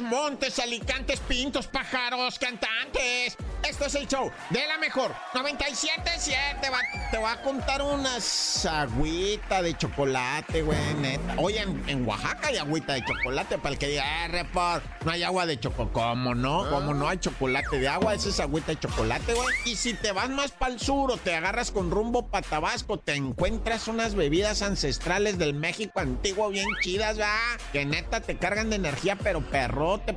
Montes, alicantes, pintos, pájaros, cantantes. Esto es el show de la mejor. 97.7. Te va, a contar unas agüita de chocolate, güey, neta. Oye, en, en Oaxaca hay agüita de chocolate para el que diga, eh, report, no hay agua de chocolate. ¿Cómo no? ¿Cómo no hay chocolate de agua? Esa es agüita de chocolate, güey. Y si te vas más para el sur o te agarras con rumbo para Tabasco, te encuentras unas bebidas ancestrales del México antiguo bien chidas, ¿va? Que neta te cargan de energía, pero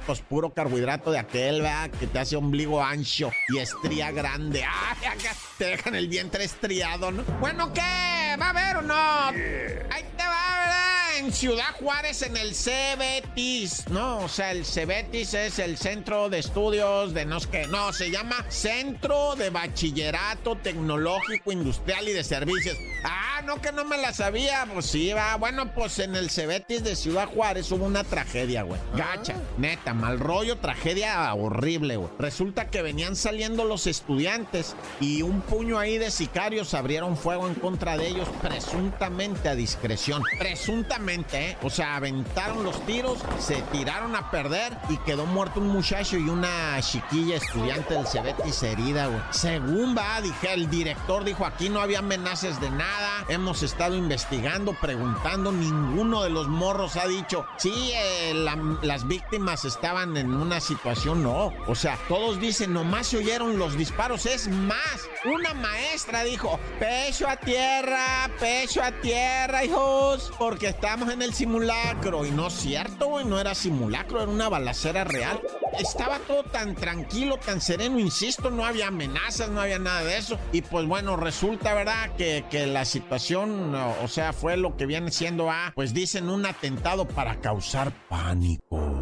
pues puro carbohidrato de aquel, ¿va? Que te hace ombligo ancho y estría grande. ¡Ay, acá te dejan el vientre estriado, ¿no? Bueno, ¿qué? ¿Va a haber o no? Ahí te va, ¿verdad? En Ciudad Juárez, en el CBETIS, ¿no? O sea, el CBETIS es el Centro de Estudios de no sé qué. No, se llama Centro de Bachillerato Tecnológico Industrial y de Servicios. Ah, no, que no me la sabía. Pues sí, va. Bueno, pues en el CBETIS de Ciudad Juárez hubo una tragedia, güey. Gacha, neta, mal rollo, tragedia horrible, güey. Resulta que venían saliendo los estudiantes y un puño ahí de sicarios abrieron fuego en contra de ellos, presuntamente a discreción. Presuntamente, ¿eh? O sea, aventaron los tiros, se tiraron a perder y quedó muerto un muchacho y una chiquilla estudiante del Cebetis herida, güey. Según va, dije, el director dijo, aquí no había amenazas de nada, hemos estado investigando, preguntando, ninguno de los morros ha dicho, sí, eh, la- las víctimas estaban en una situación, no. O sea, todos dicen, nomás se oyeron los disparos, es más. Una maestra dijo, pecho a tierra, pecho a tierra, hijos, porque estamos en el simulacro. Y no es cierto, güey, no era simulacro, era una balacera real. Estaba todo tan tranquilo, tan sereno, insisto, no había amenazas, no había nada de eso. Y pues bueno, resulta, ¿verdad? Que, que la situación, o sea, fue lo que viene siendo, ah, pues dicen un atentado para causar pánico.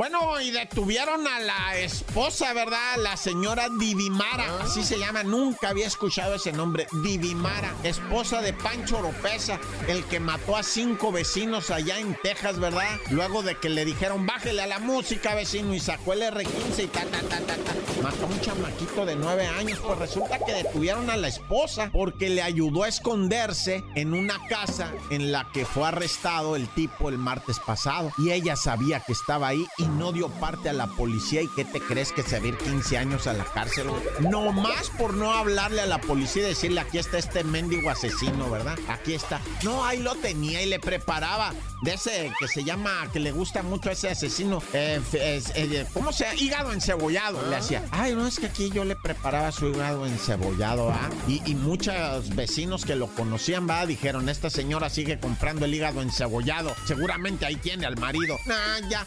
Bueno, y detuvieron a la esposa, ¿verdad? La señora Divimara, así se llama, nunca había escuchado ese nombre, Divimara, esposa de Pancho Oropesa, el que mató a cinco vecinos allá en Texas, ¿verdad? Luego de que le dijeron, bájele a la música, vecino, y sacó el R15 y ta, ta, ta, ta, ta. Mató a un chamaquito de nueve años, pues resulta que detuvieron a la esposa porque le ayudó a esconderse en una casa en la que fue arrestado el tipo el martes pasado. Y ella sabía que estaba ahí y no dio parte a la policía. ¿Y qué te crees que se va a ir 15 años a la cárcel? güey? No más por no hablarle a la policía y decirle aquí está este mendigo asesino, ¿verdad? Aquí está. No, ahí lo tenía y le preparaba. De ese que se llama, que le gusta mucho a ese asesino. eh, eh, ¿Cómo se llama? Hígado encebollado. Le hacía. Ay, no, es que aquí yo le preparaba su hígado encebollado, ¿ah? Y, y muchos vecinos que lo conocían, ¿va? Dijeron, esta señora sigue comprando el hígado encebollado. Seguramente ahí tiene al marido. Nah, ya.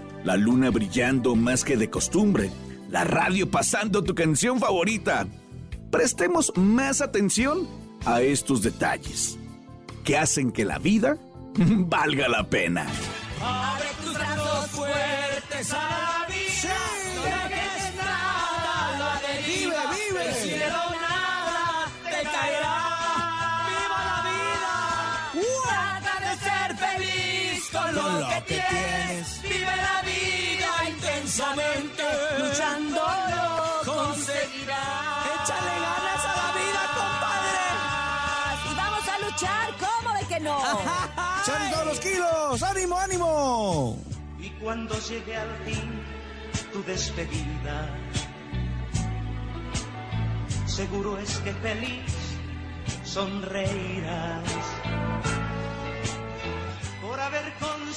La luna brillando más que de costumbre. La radio pasando tu canción favorita. Prestemos más atención a estos detalles que hacen que la vida valga la pena. Abre tus brazos fuertes a la vida. Lo, que, tienes. Vive la vida intensamente. Luchándolo conseguirás. Échale ganas a la vida, compadre. Y vamos a luchar, ¿cómo de que no? ¡Echan todos los kilos! ¡Ánimo, ánimo! Y cuando llegue al fin tu despedida, seguro es que feliz sonreirás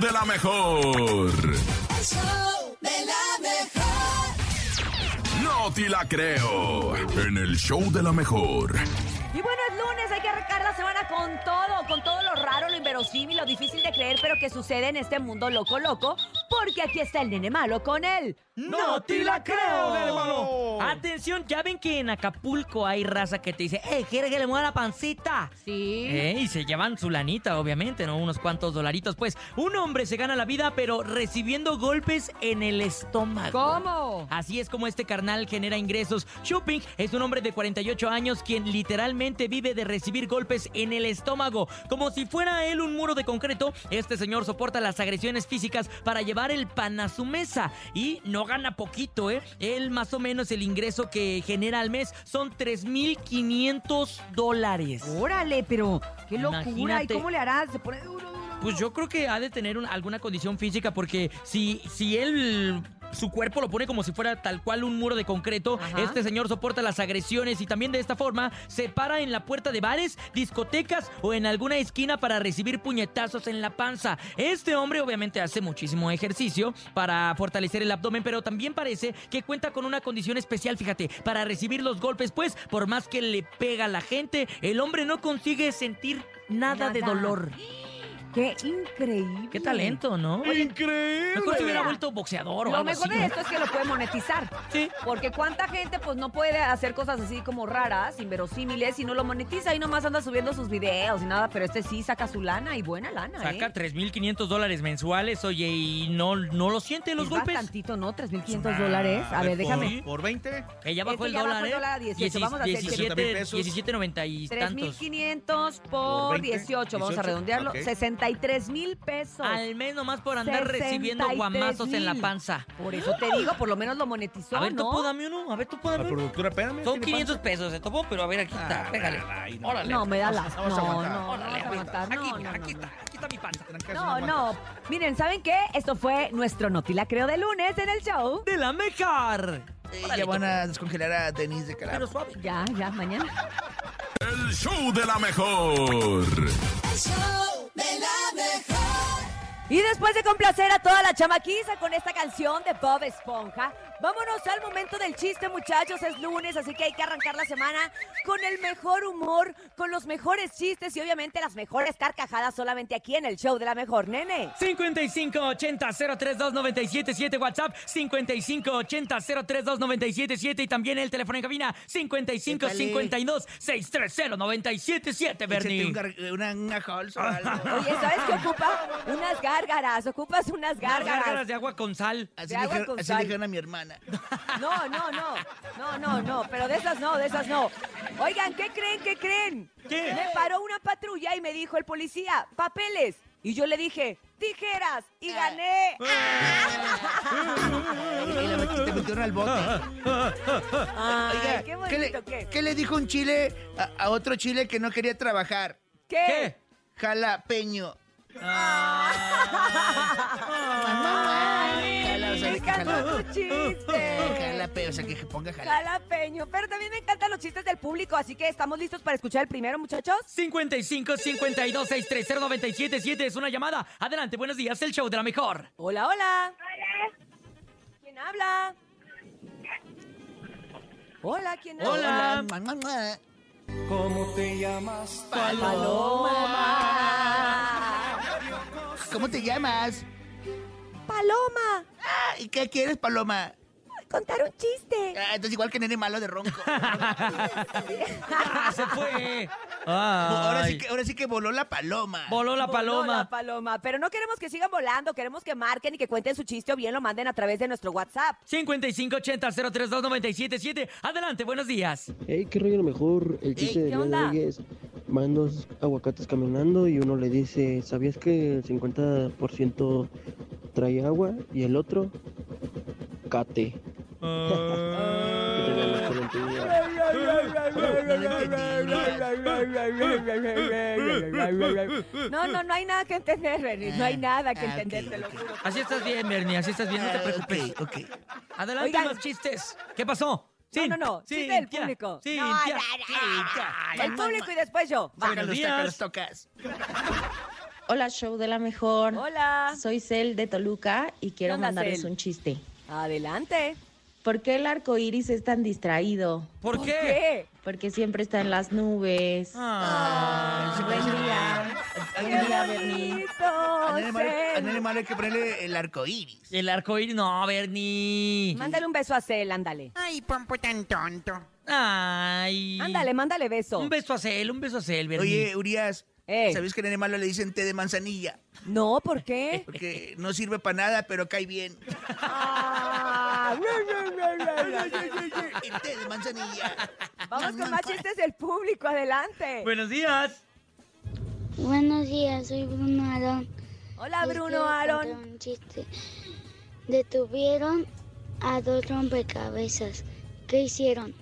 De la mejor. El show de la mejor. No te la creo. En el show de la mejor. Y bueno, es lunes, hay que arrancar la semana con todo, con todo lo raro, lo inverosímil, lo difícil de creer, pero que sucede en este mundo loco, loco, porque aquí está el nene malo con él. ¡No te la creo, hermano! Atención, ya ven que en Acapulco hay raza que te dice, ¡eh, quiere que le mueva la pancita! Sí. Eh, y se llevan su lanita, obviamente, ¿no? Unos cuantos dolaritos. Pues un hombre se gana la vida, pero recibiendo golpes en el estómago. ¿Cómo? Así es como este carnal genera ingresos. Shopping es un hombre de 48 años quien literalmente vive de recibir golpes en el estómago. Como si fuera él un muro de concreto, este señor soporta las agresiones físicas para llevar el pan a su mesa. Y no gana poquito, ¿eh? Él más o menos el ingreso que genera al mes son 3.500 dólares. Órale, pero qué locura. Imagínate. ¿Y cómo le harás? Se pone duro, duro. Pues yo creo que ha de tener un- alguna condición física porque si, si él... Su cuerpo lo pone como si fuera tal cual un muro de concreto. Ajá. Este señor soporta las agresiones y también de esta forma se para en la puerta de bares, discotecas o en alguna esquina para recibir puñetazos en la panza. Este hombre obviamente hace muchísimo ejercicio para fortalecer el abdomen, pero también parece que cuenta con una condición especial, fíjate, para recibir los golpes, pues por más que le pega a la gente, el hombre no consigue sentir nada, de Nada. dolor. Qué increíble. Qué talento, ¿no? ¡Increíble! Mejor se hubiera vuelto boxeador o Lo algo mejor así, de esto es que lo puede monetizar. Sí. Porque cuánta gente pues no puede hacer cosas así como raras, inverosímiles y no lo monetiza y nomás anda subiendo sus videos y nada, pero este sí saca su lana y buena lana, Saca ¿eh? 3.500 dólares mensuales, oye, y no, no lo siente los Es golpes. bastantito, ¿no? 3.500 dólares. A ver, déjame. ¿Por 20? Que ya bajó Este el ya bajó dólar, el ¿eh? dólar a 18, vamos a hacer 17, 17 pesos. 17.90 y tantos. 3.500 por, Por 20, 18, vamos a 18, redondearlo. ok. 63 mil pesos. Al mes nomás por andar recibiendo 63 guamazos en la panza. Por eso te digo, por lo menos lo monetizó, A ver, ¿no? topo, dame uno. A ver, topo, La dame uno. productora, espérame. Son tiene 500 panza. pesos, se topó, pero a ver, aquí está, Ah, pégale. ay, no. Órale. No, me da la... Vamos a No, aguantar. no, no, Órale, aguantar. aquí, No, está, no, aquí no, está, aquí está mi panza. No, no. Miren, ¿saben qué? Esto fue nuestro Notila Creo de lunes en el show. De la mejor. Eh, Órale, ya van a descongelar a Denise de Pero Calab. suave. Ya, ya, mañana. El show de la mejor. El show de la mejor. Y después de complacer a toda la chamaquiza con esta canción de Bob Esponja, vámonos al momento del chiste, muchachos. Es lunes, así que hay que arrancar la semana con el mejor humor, con los mejores chistes y obviamente las mejores carcajadas solamente aquí en el show de la mejor, nene. 5580-032977 WhatsApp 5580-032977 y también el teléfono en cabina 5552-630-977 Échate Bernie. una. Oye, ¿sabes qué ocupa? Unas gárgaras, ocupas unas Unas gárgaras. gárgaras de agua con sal. Así, de con así dijeron a mi hermana. No, no, no. No, no, no. Pero de esas no, de esas no. Oigan, ¿qué creen? ¿Qué creen? ¿Qué? Me paró una patrulla y me dijo el policía, papeles. Y yo le dije, tijeras. Y gané. Y la metí- te metieron al bote. Ay, Oiga, qué ¿qué, bonito, le, ¿qué? qué le dijo un chile a, a otro chile que no quería trabajar? ¿Qué? ¿Qué? Jalapeño. Ay, Jala, o sea, me que encantó jala- tu chiste. Jalapeño, o sea, que ponga jala. Jalapeño. Pero también me encantan los chistes del público, así que estamos listos para escuchar el primero, muchachos. 55-52-630-977 es una llamada. Adelante, buenos días, el show de la mejor. Hola, hola. ¿Quién habla? Hola, ¿quién habla? Hola. ¿Cómo te llamas? Paloma. ¿Cómo te llamas? Paloma. Ah, ¿Y qué quieres, Paloma? Contar un chiste. Ah, entonces igual que nene malo de ronco. ¡Ah, se fue! Ahora, sí que, ahora sí que voló la paloma. Voló la Voló paloma. la paloma. Pero no queremos que sigan volando, queremos que marquen y que cuenten su chiste o bien lo manden a través de nuestro WhatsApp. 5580-032-977. Adelante, buenos días. Hey, qué rollo lo mejor. El chiste Ey, del ¿qué día de onda? hoy es: van dos aguacates caminando y uno le dice, ¿sabías que el 50% trae agua? Y el otro, No, no, no hay nada que entender, Bernie. No hay nada que Ah, entender, te lo juro. Así estás bien, Bernie, así estás bien, no te Ah, preocupes. ok, ok. Adelante, Oigan. más chistes. ¿Qué pasó? No, no, no, chiste del público. Cintia, No, no, no, Cintia. El público y después yo. Sácalos, días. tocas. Hola, show de la mejor. Hola. Soy Cel de Toluca y quiero mandarles Cel? un chiste. Adelante. ¿Por qué el arco iris es tan distraído? ¿Por, qué? ¿Qué? Porque siempre está en las nubes. Ah, Buen día. Buen día, Bernie. A. Nene Malo hay que ponerle el arco iris. El arco iris, no, Bernie. Mándale un beso a Cel, ándale. Ay, Pompo tan tonto. Ay. Ándale, mándale beso. Un beso a Cel, un beso a Cel, Bernie. Oye, Urias, Eh. ¿sabes que a Nene Malo le dicen té de manzanilla? No, ¿por qué? Porque no sirve para nada, pero cae bien. Ah, El té de manzanilla. Vamos con más chistes del público, adelante. Buenos días. Buenos días, soy Bruno Aarón. Hola, Les Bruno Aaron. un chiste. Detuvieron a dos rompecabezas. ¿Qué hicieron?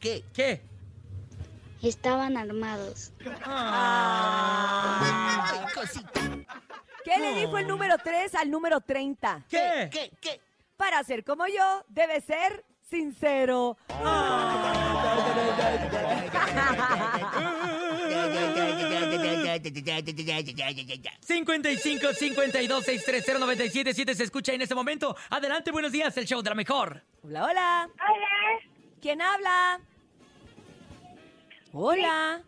¿Qué? ¿Qué? Estaban armados. Ah. Ay, ¿Qué le dijo el número 3 al número 30? ¿Qué? ¿Qué? ¿Qué? Para ser como yo, debe ser sincero. Ah. ¡55-52-630-97-7 se escucha en este momento. Adelante, buenos días, el show de la mejor. Hola, hola. Hola. ¿Quién habla? Hola.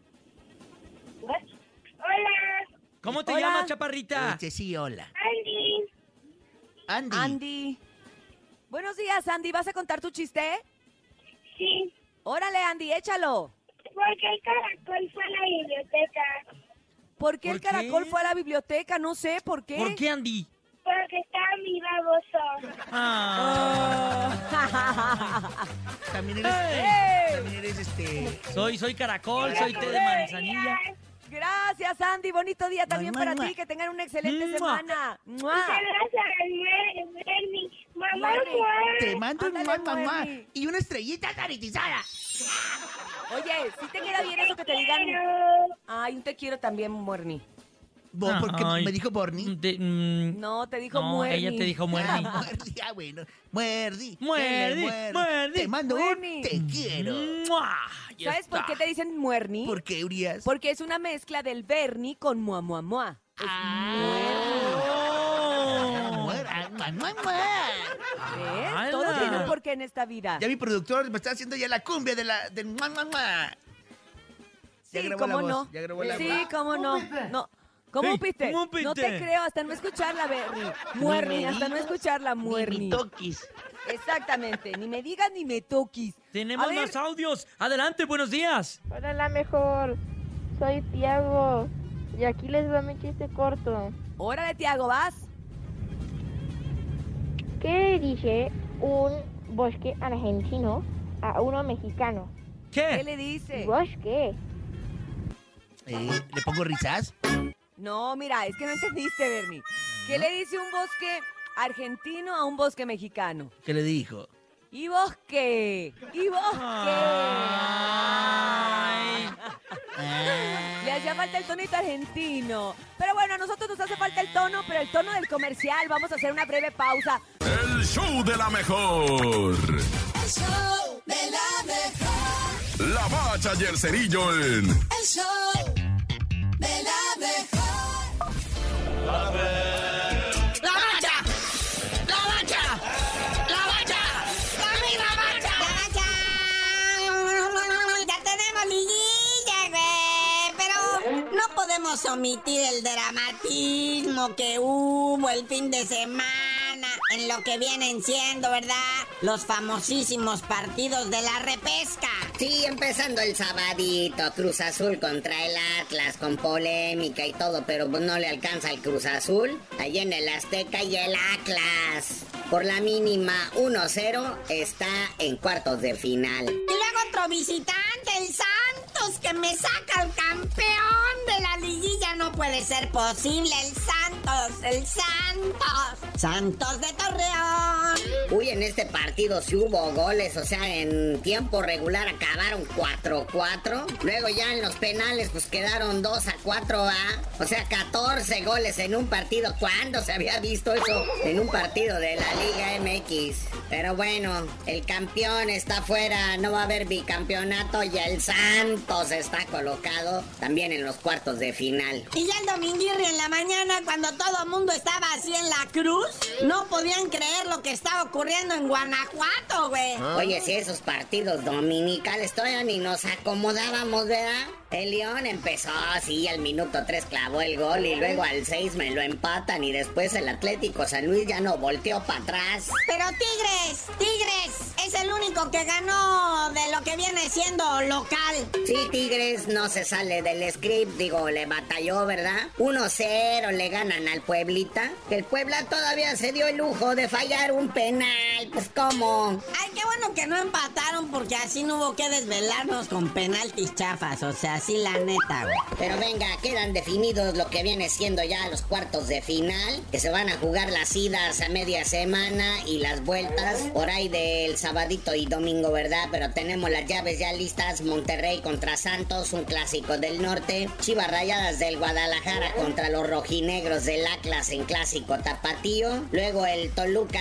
¿Cómo te Hola. llamas, chaparrita? Este sí, hola. Andy. Andy. Buenos días, Andy. ¿Vas a contar tu chiste? Sí, Órale, Andy, échalo. porque el caracol fue a la biblioteca. ¿Por qué ¿Por el caracol qué? fue a la biblioteca? No sé, ¿por qué? ¿Por qué, Andy? Porque estaba mi baboso. Ah, También eres, ¡Ey! también eres este. soy, soy caracol, soy té de manzanilla. Gracias, Andy. Bonito día también Mua, para mua. ti. Que tengan una excelente Mua. semana. ¡Mua! Gracias, Bernie. Mamá. Te mando un mamá, y una estrellita caritizada. Oye, si te queda bien eso que te digan. Ay, un te quiero también, Muerni. Vos, porque Ay. me dijo Borni. De- mm, No, te dijo no, Muerni. ella te dijo muerdi. Muerdi, ah, bueno. Muerdi. Muerdi, muerdi. Te mando Muerdi. un te quiero. ¿Sabes por qué te dicen Muerni? ¿Por qué, Urias? Porque es una mezcla del Bernie con Mua Mua Mua. Es Ah, muer- ah. Todo tiene un porqué en esta vida. Ya mi productor me está haciendo ya la cumbia de la, del mua, mua, Sí, grabó cómo la voz, no. ya grabó la sí, voz. cómo no. No. ¿Cómo Ey, piste? ¿cómo No te creo, hasta no escucharla, Bernie. Muerni, hasta no escucharla, Muerni. toquis. Exactamente, ni me digas ni me toquis. Tenemos más audios. Adelante, buenos días. Hola, la mejor. Soy Tiago. Y aquí les va mi chiste corto. Órale, Tiago, vas. ¿Qué dije un bosque argentino a uno mexicano? ¿Qué ¿Qué? le dice? ¿Bosque? Eh, ¿Le pongo risas? No, mira, es que no entendiste, Bernie. ¿Qué le dice un bosque argentino a un bosque mexicano? ¿Qué le dijo? ¿Y bosque? ¿Y bosque? Ay. Le hacía falta el tonito argentino. Pero bueno, a nosotros nos hace falta el tono, pero el tono del comercial. Vamos a hacer una breve pausa. El show de la mejor. El show de la mejor. La bacha y el cerillo en El show ¡La bacha! ¡La bacha! ¡La bacha! ¡La misma bacha! Ya tenemos liguilla, güey. Pero no podemos omitir el dramatismo que hubo el fin de semana en lo que vienen siendo, ¿verdad? Los famosísimos partidos de la repesca. Sí, empezando el sabadito, Cruz Azul contra el Atlas, con polémica y todo, pero pues no le alcanza el Cruz Azul. Allí en el Azteca y el Atlas. Por la mínima 1-0 está en cuartos de final. Y luego otro visitante, el Santos, que me saca el campeón de la liguilla. No puede ser posible, el Santos, el Santos. Santos de Torreón. Uy, en este partido sí hubo goles, o sea, en tiempo regular acabaron 4-4. Luego ya en los penales pues quedaron 2 a 4 a, o sea, 14 goles en un partido. ¿Cuándo se había visto eso en un partido de la Liga MX? Pero bueno, el campeón está fuera, no va a haber bicampeonato y el Santos está colocado también en los cuartos de final. Y ya el dominguirri en la mañana, cuando todo el mundo estaba así en la cruz, no podían creer lo que estaba ocurriendo en Guanajuato, güey. Oye, si esos partidos dominicales todavía ni nos acomodábamos, ¿verdad? El León empezó así, al minuto 3 clavó el gol y luego al 6 me lo empatan y después el Atlético San Luis ya no volteó para atrás. Pero Tigres, Tigres, es el único que ganó de lo que viene siendo local. Sí, Tigres no se sale del script, digo, le batalló, ¿verdad? 1-0 le ganan al Pueblita. Que el Puebla todavía se dio el lujo de fallar un penal, pues ¿cómo? Ay, qué bueno que no empataron porque así no hubo que desvelarnos con penaltis chafas, o sea, así la neta. Pero venga, quedan definidos lo que viene siendo ya los cuartos de final, que se van a jugar las idas a media semana y las vueltas por ahí del sabadito y domingo, ¿verdad? Pero tenemos las llaves ya listas, Monterrey contra Santos, un clásico del norte, Chivas Rayadas del Guadalajara contra los rojinegros del Atlas en clásico tapatío, luego el Toluca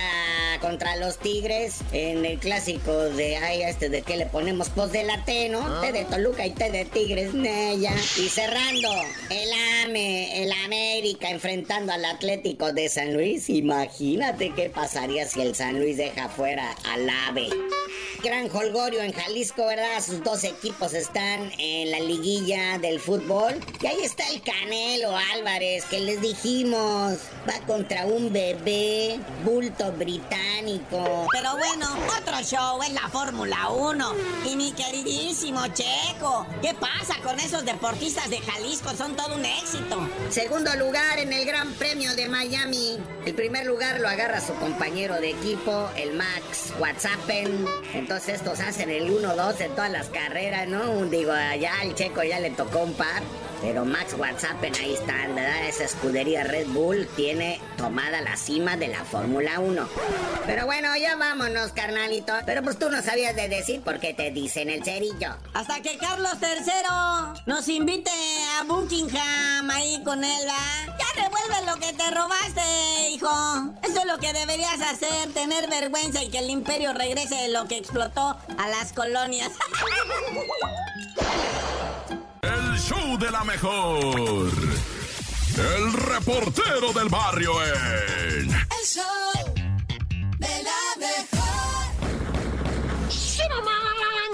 contra los Tigres en el clásico de, ay, este de que le ponemos post de la T, ¿no? T de Toluca y T de Tigres, Nella. Y cerrando, el AME, el América enfrentando al Atlético de San Luis. Imagínate qué pasaría si el San Luis deja fuera al AVE. Gran holgorio en Jalisco, ¿verdad? Sus dos equipos están en la liguilla del fútbol. Y ahí está el Canelo Álvarez, que les dijimos, va contra un bebé, bulto británico. Pero bueno, otro show es la Fórmula 1. Y queridísimo Checo, ¿qué pasa con esos deportistas de Jalisco? Son todo un éxito. Segundo lugar en el Gran Premio de Miami. El primer lugar lo agarra su compañero de equipo, el Max Whatsappen. Entonces estos hacen el 1-2 en todas las carreras, ¿no? Digo, allá al checo ya le tocó un par. Pero Max Whatsappen ahí está, ¿verdad? Esa escudería Red Bull tiene tomada la cima de la Fórmula 1. Pero bueno, ya vámonos, carnalito. Pero pues tú no sabías de decir por qué te dicen el cerillo. Hasta que Carlos III nos invite a Buckingham ahí con él. Ya devuelve lo que te robaste, hijo. Eso es lo que deberías hacer, tener vergüenza y que el imperio regrese de lo que explotó a las colonias. Show de la mejor. El reportero del barrio en. El show de la mejor. Sí, mamá.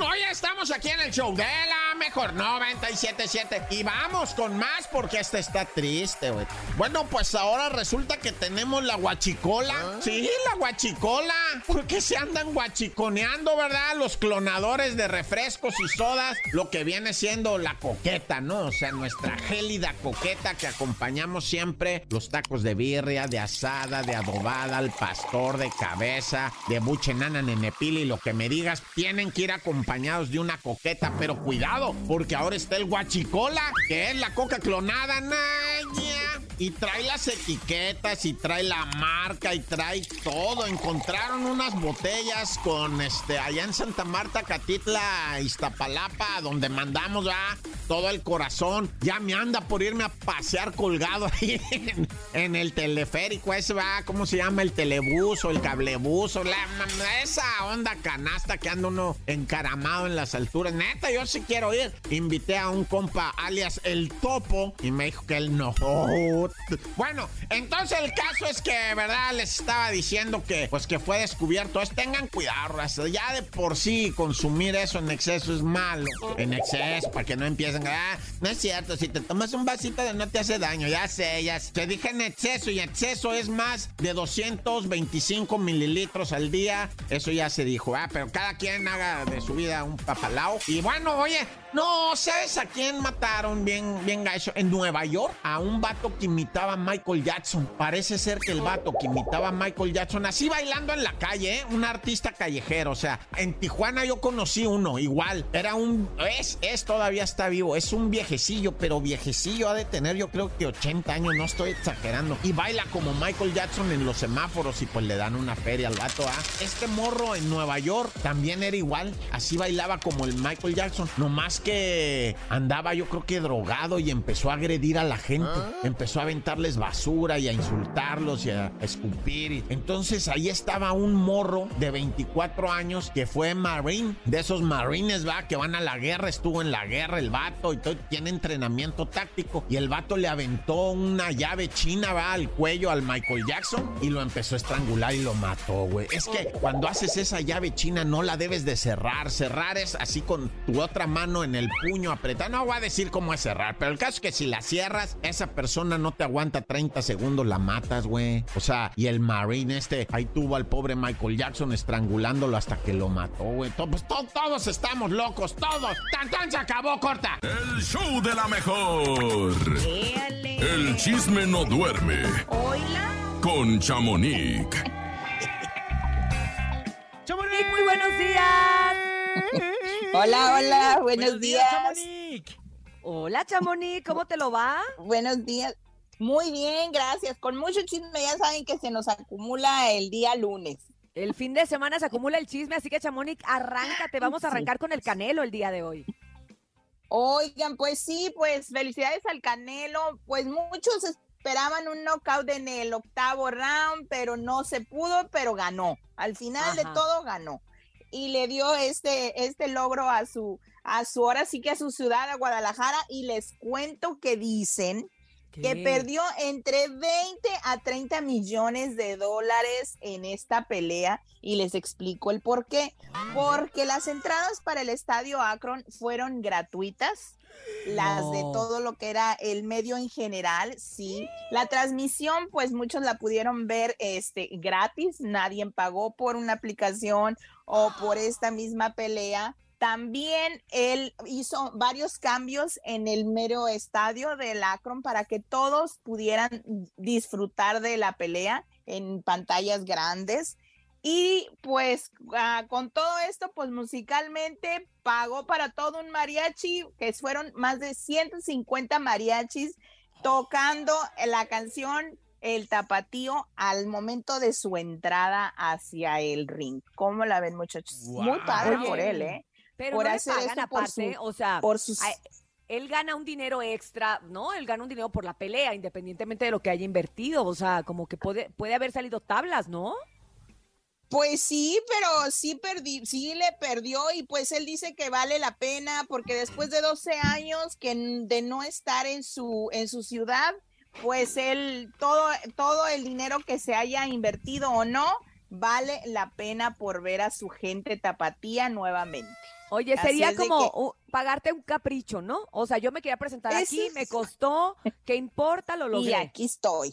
Hoy estamos aquí en el show de la mejor 977 y vamos con más porque este está triste, güey. Bueno, pues ahora resulta que tenemos la guachicola. Sí, la guachicola. ¿Por qué se andan guachiconeando, verdad? Los clonadores de refrescos y sodas, lo que viene siendo la coqueta, ¿no? O sea, nuestra gélida coqueta que acompañamos siempre los tacos de birria, de asada, de adobada, al pastor, de cabeza, de buche nana nenepili, lo que me digas, tienen que ir acompañados de una coqueta, pero cuidado, porque ahora está el guachicola, que es la coca clonada, naya. Y trae las etiquetas y trae la marca y trae todo. Encontraron unas botellas con este allá en Santa Marta, Catitla, Iztapalapa, donde mandamos ya todo el corazón. Ya me anda por irme a pasear colgado ahí en, el teleférico. Ese va, ¿cómo se llama? El telebús o el cablebús o la, esa onda canasta que anda uno encaramado en las alturas. Neta, yo sí quiero ir. Invité a un compa alias El Topo y me dijo que él no. Bueno, entonces el caso es que, ¿verdad? Les estaba diciendo que, pues que fue descubierto. Es, tengan cuidado, raza. Ya de por sí consumir eso en exceso es malo. En exceso, para que no empiecen. Ah, no es cierto. Si te tomas un vasito de no te hace daño. Ya sé, ya sé. Te dije en exceso y exceso es más de 225 mililitros al día. Eso ya se dijo, ah, pero cada quien haga de su vida un papalao. Y bueno, oye, no, ¿sabes a quién mataron bien, bien gacho? En Nueva York, a un vato que imitaba a Michael Jackson. Parece ser que el vato que imitaba a Michael Jackson, así bailando en la calle, ¿eh? Un artista callejero. O sea, en Tijuana yo conocí uno, igual. Era un. Es, es, todavía está vivo. Es un viejecillo, pero viejecillo ha de tener, yo creo que 80 años, no estoy exagerando. Y baila como Michael Jackson en los semáforos y pues le dan una feria al vato, ¿ah? Este morro en Nueva York también era igual. Así bailaba como el Michael Jackson. Nomás que andaba yo creo que drogado y empezó a agredir a la gente. Empezó a aventarles basura y a insultarlos y a escupir. Entonces ahí estaba un morro de 24 años que fue marine, de esos marines, va, que van a la guerra, estuvo en la guerra el vato y todo, tiene entrenamiento táctico. Y el vato le aventó una llave china, va, al cuello al Michael Jackson y lo empezó a estrangular y lo mató, güey. Es que cuando haces esa llave china no la debes de cerrar. Cerrar es así con tu otra mano en el puño apretada. No voy a decir cómo es cerrar, pero el caso es que si la cierras, esa persona no te aguanta 30 segundos, la matas, güey. O sea, y el Marine este, ahí tuvo al pobre Michael Jackson estrangulándolo hasta que lo mató, güey. To- pues to- todos estamos locos, todos. Tan tan se acabó, corta. El show de la mejor. El chisme no duerme. Con Chamonix. Chamonix, muy buenos días. Hola, hola, buenos, días. Hola, Chamonix, ¿cómo te lo va? Buenos días. Muy bien, gracias. Con mucho chisme, ya saben que se nos acumula el día lunes. El fin de semana se acumula el chisme, así que Chamonix, arráncate. Vamos a arrancar con el canelo el día de hoy. Oigan, pues sí, pues felicidades al Canelo. Pues muchos esperaban un knockout en el octavo round, pero no se pudo, pero ganó. Al final de todo ganó. Y le dio este, este logro a su, a su, ahora sí que a su ciudad, a Guadalajara. Y les cuento que dicen que perdió entre 20 a 30 millones de dólares en esta pelea y les explico el por qué. Porque las entradas para el estadio Akron fueron gratuitas. Las de todo lo que era el medio en general, sí. La transmisión, pues muchos la pudieron ver este, gratis, nadie pagó por una aplicación o por esta misma pelea. También él hizo varios cambios en el mero estadio del Akron para que todos pudieran disfrutar de la pelea en pantallas grandes. Y pues ah, con todo esto, pues musicalmente pagó para todo un mariachi, que fueron más de 150 mariachis tocando la canción El Tapatío al momento de su entrada hacia el ring. ¿Cómo la ven, muchachos? Muy padre por él, ¿eh? Pero por no le hacer pagan esto por aparte, su- o sea, por sus- él gana un dinero extra, ¿no? Él gana un dinero por la pelea, independientemente de lo que haya invertido, o sea, como que puede, puede haber salido tablas, ¿no? Pues sí, pero sí perdí, sí le perdió y pues él dice que vale la pena porque después de 12 años que de no estar en su en su ciudad, pues él todo todo el dinero que se haya invertido o no vale la pena por ver a su gente tapatía nuevamente. Oye, Así sería como que- uh, pagarte un capricho, ¿no? O sea, yo me quería presentar Eso aquí, me costó, ¿qué importa? Lo Y logré. aquí estoy.